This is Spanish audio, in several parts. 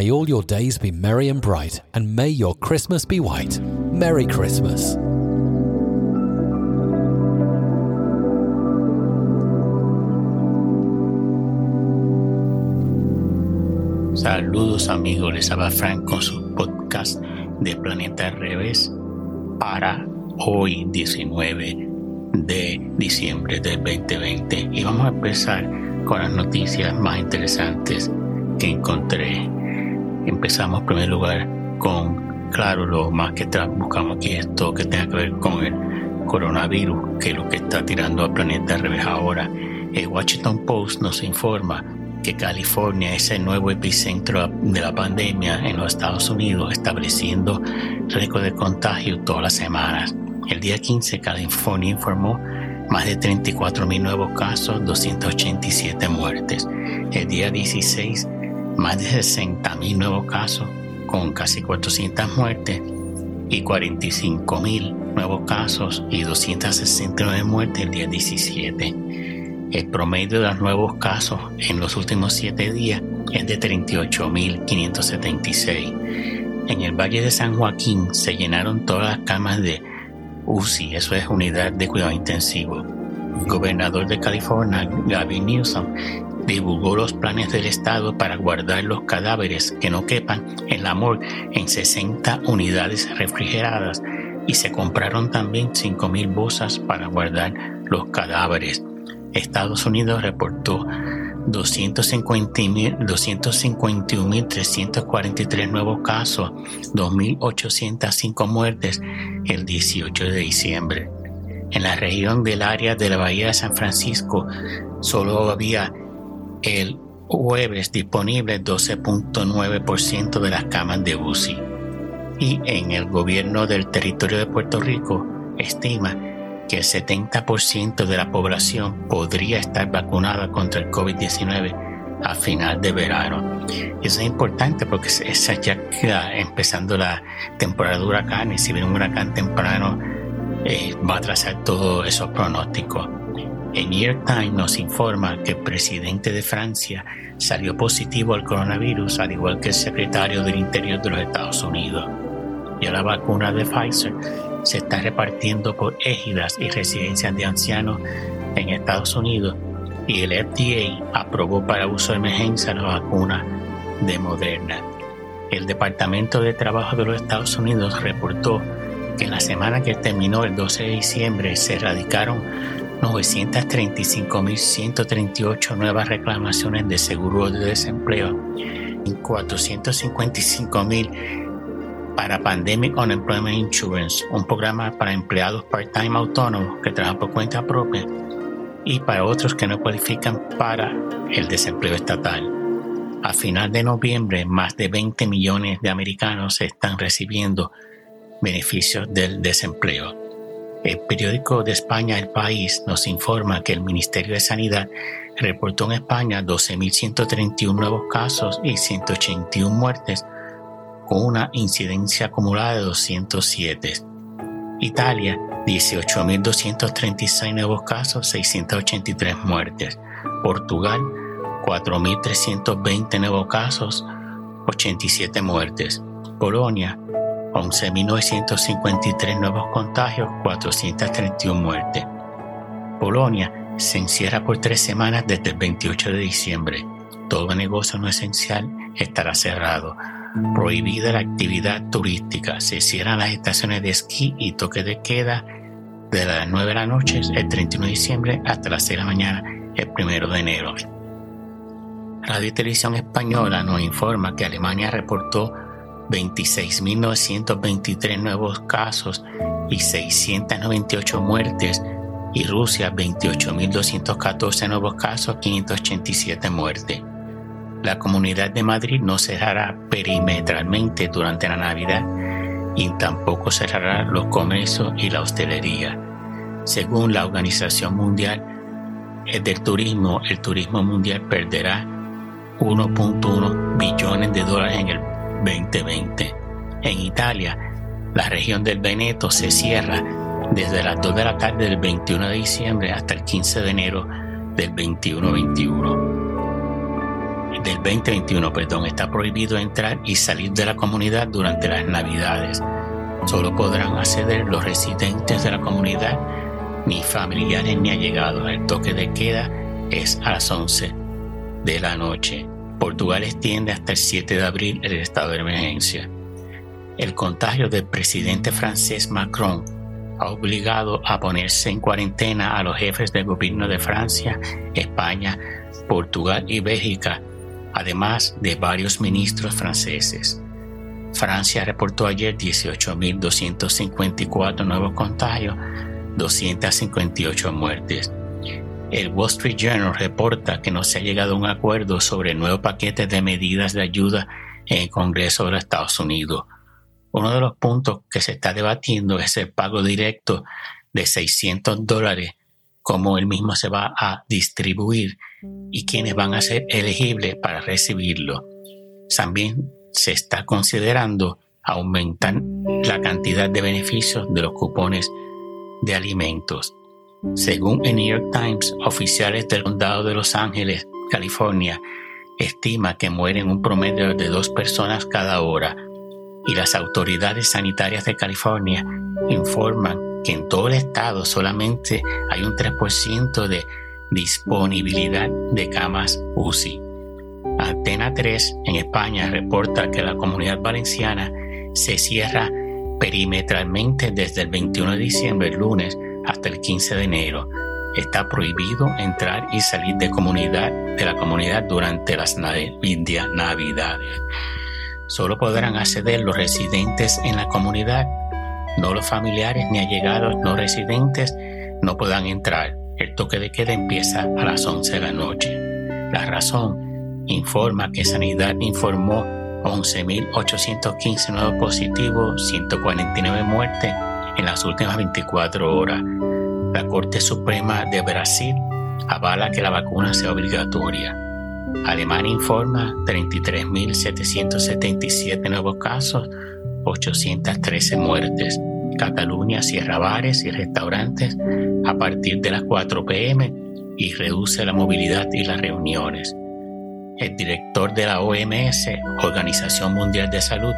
May all your days be merry and bright, and may your Christmas be white. Merry Christmas. Saludos amigos, les habla Frank con su podcast de Planeta al Revés para hoy 19 de diciembre del 2020 y vamos a empezar con las noticias más interesantes que encontré empezamos en primer lugar con, claro, lo más que buscamos aquí es todo que tenga que ver con el coronavirus, que es lo que está tirando al planeta al revés ahora. El Washington Post nos informa que California es el nuevo epicentro de la pandemia en los Estados Unidos, estableciendo récord de contagio todas las semanas. El día 15, California informó más de 34.000 nuevos casos, 287 muertes. El día 16, más de 60.000 nuevos casos con casi 400 muertes y 45.000 nuevos casos y 269 muertes el día 17. El promedio de los nuevos casos en los últimos 7 días es de 38.576. En el Valle de San Joaquín se llenaron todas las camas de UCI, eso es unidad de cuidado intensivo. El gobernador de California, Gavin Newsom, divulgó los planes del Estado para guardar los cadáveres que no quepan en la morgue en 60 unidades refrigeradas y se compraron también 5.000 bolsas para guardar los cadáveres. Estados Unidos reportó 251.343 nuevos casos, 2.805 muertes el 18 de diciembre. En la región del área de la Bahía de San Francisco solo había el jueves disponible 12.9% de las camas de UCI. Y en el gobierno del territorio de Puerto Rico estima que el 70% de la población podría estar vacunada contra el COVID-19 a final de verano. Eso es importante porque esa ya queda empezando la temporada de huracanes. Si viene un huracán temprano, eh, va a atrasar todos esos pronósticos. El New York Times nos informa que el presidente de Francia salió positivo al coronavirus, al igual que el secretario del Interior de los Estados Unidos. Ya la vacuna de Pfizer se está repartiendo por égidas y residencias de ancianos en Estados Unidos y el FDA aprobó para uso de emergencia la vacuna de Moderna. El Departamento de Trabajo de los Estados Unidos reportó que en la semana que terminó el 12 de diciembre se erradicaron 935.138 nuevas reclamaciones de seguro de desempleo y 455.000 para Pandemic Unemployment Insurance, un programa para empleados part-time autónomos que trabajan por cuenta propia y para otros que no cualifican para el desempleo estatal. A final de noviembre, más de 20 millones de americanos están recibiendo beneficios del desempleo. El periódico de España El País nos informa que el Ministerio de Sanidad reportó en España 12.131 nuevos casos y 181 muertes, con una incidencia acumulada de 207. Italia, 18.236 nuevos casos, 683 muertes. Portugal, 4.320 nuevos casos, 87 muertes. Polonia, 11.953 nuevos contagios, 431 muertes. Polonia se encierra por tres semanas desde el 28 de diciembre. Todo negocio no esencial estará cerrado. Prohibida la actividad turística. Se cierran las estaciones de esquí y toque de queda de las 9 de la noche el 31 de diciembre hasta las 6 de la mañana el 1 de enero. Radio y Televisión Española nos informa que Alemania reportó 26.923 nuevos casos y 698 muertes y Rusia 28.214 nuevos casos, 587 muertes. La Comunidad de Madrid no cerrará perimetralmente durante la Navidad y tampoco cerrará los comercios y la hostelería. Según la Organización Mundial del Turismo, el turismo mundial perderá 1.1 billones de dólares en el 2020. En Italia, la región del Veneto se cierra desde las 2 de la tarde del 21 de diciembre hasta el 15 de enero del 21-21. del 2021, perdón, está prohibido entrar y salir de la comunidad durante las Navidades. Solo podrán acceder los residentes de la comunidad, ni familiares ni allegados. El toque de queda es a las 11 de la noche. Portugal extiende hasta el 7 de abril el estado de emergencia. El contagio del presidente francés Macron ha obligado a ponerse en cuarentena a los jefes del gobierno de Francia, España, Portugal y Bélgica, además de varios ministros franceses. Francia reportó ayer 18.254 nuevos contagios, 258 muertes. El Wall Street Journal reporta que no se ha llegado a un acuerdo sobre el nuevo paquete de medidas de ayuda en el Congreso de los Estados Unidos. Uno de los puntos que se está debatiendo es el pago directo de 600 dólares, cómo el mismo se va a distribuir y quiénes van a ser elegibles para recibirlo. También se está considerando aumentar la cantidad de beneficios de los cupones de alimentos. Según el New York Times, oficiales del condado de Los Ángeles, California, estima que mueren un promedio de dos personas cada hora y las autoridades sanitarias de California informan que en todo el estado solamente hay un 3% de disponibilidad de camas UCI. Antena 3 en España reporta que la comunidad valenciana se cierra perimetralmente desde el 21 de diciembre, lunes, hasta el 15 de enero. Está prohibido entrar y salir de, comunidad, de la comunidad durante las navidades. Solo podrán acceder los residentes en la comunidad, no los familiares ni allegados no residentes no podrán entrar. El toque de queda empieza a las 11 de la noche. La razón informa que Sanidad informó 11.815 nuevos positivos, 149 muertes en las últimas 24 horas. La Corte Suprema de Brasil avala que la vacuna sea obligatoria. Alemania informa 33.777 nuevos casos, 813 muertes. Cataluña cierra bares y restaurantes a partir de las 4 pm y reduce la movilidad y las reuniones. El director de la OMS, Organización Mundial de Salud,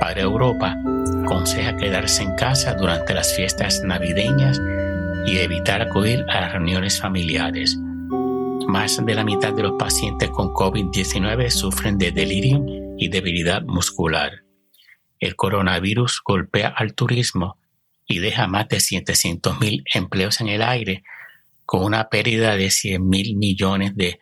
para Europa, aconseja quedarse en casa durante las fiestas navideñas y evitar acudir a las reuniones familiares. Más de la mitad de los pacientes con COVID-19 sufren de delirio y debilidad muscular. El coronavirus golpea al turismo y deja más de 700.000 empleos en el aire, con una pérdida de 100 mil millones de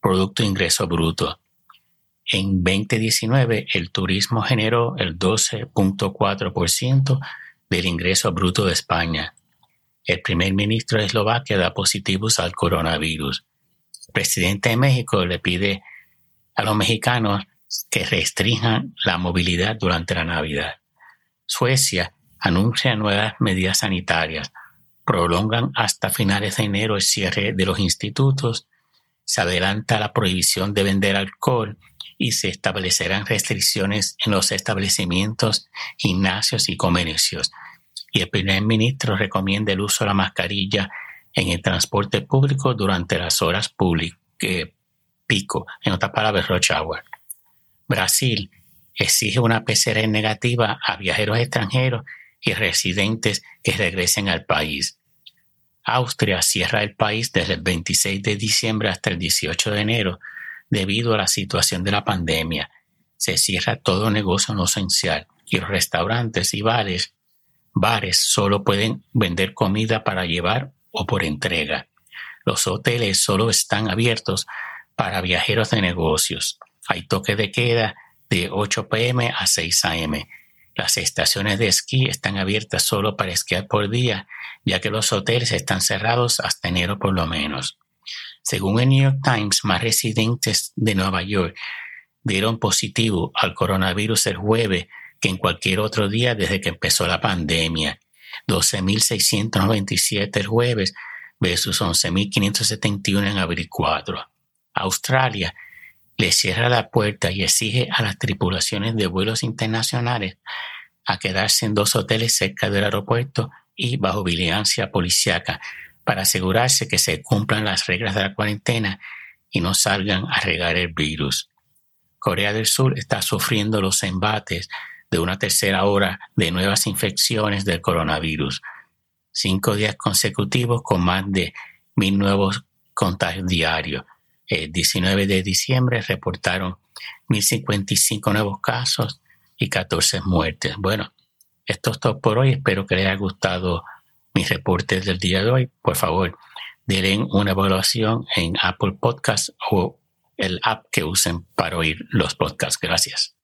Producto Ingreso Bruto. En 2019, el turismo generó el 12.4% del ingreso bruto de España. El primer ministro de Eslovaquia da positivos al coronavirus. El presidente de México le pide a los mexicanos que restrinjan la movilidad durante la Navidad. Suecia anuncia nuevas medidas sanitarias, prolongan hasta finales de enero el cierre de los institutos, se adelanta la prohibición de vender alcohol y se establecerán restricciones en los establecimientos, gimnasios y comercios. Y el primer ministro recomienda el uso de la mascarilla en el transporte público durante las horas públicas, pico, en otras palabras, rush hour. Brasil exige una PCR negativa a viajeros extranjeros y residentes que regresen al país. Austria cierra el país desde el 26 de diciembre hasta el 18 de enero debido a la situación de la pandemia. Se cierra todo negocio no esencial y los restaurantes y bares, bares solo pueden vender comida para llevar o por entrega. Los hoteles solo están abiertos para viajeros de negocios. Hay toque de queda de 8 pm a 6 am. Las estaciones de esquí están abiertas solo para esquiar por día, ya que los hoteles están cerrados hasta enero por lo menos. Según el New York Times, más residentes de Nueva York dieron positivo al coronavirus el jueves que en cualquier otro día desde que empezó la pandemia. 12.697 el jueves versus 11.571 en abril 4. Australia le cierra la puerta y exige a las tripulaciones de vuelos internacionales a quedarse en dos hoteles cerca del aeropuerto y bajo vigilancia policiaca para asegurarse que se cumplan las reglas de la cuarentena y no salgan a regar el virus. Corea del Sur está sufriendo los embates de una tercera hora de nuevas infecciones del coronavirus. Cinco días consecutivos con más de mil nuevos contagios diarios. El 19 de diciembre reportaron 1.055 nuevos casos y 14 muertes. Bueno, esto es todo por hoy. Espero que les haya gustado mis reportes del día de hoy. Por favor, denle una evaluación en Apple Podcasts o el app que usen para oír los podcasts. Gracias.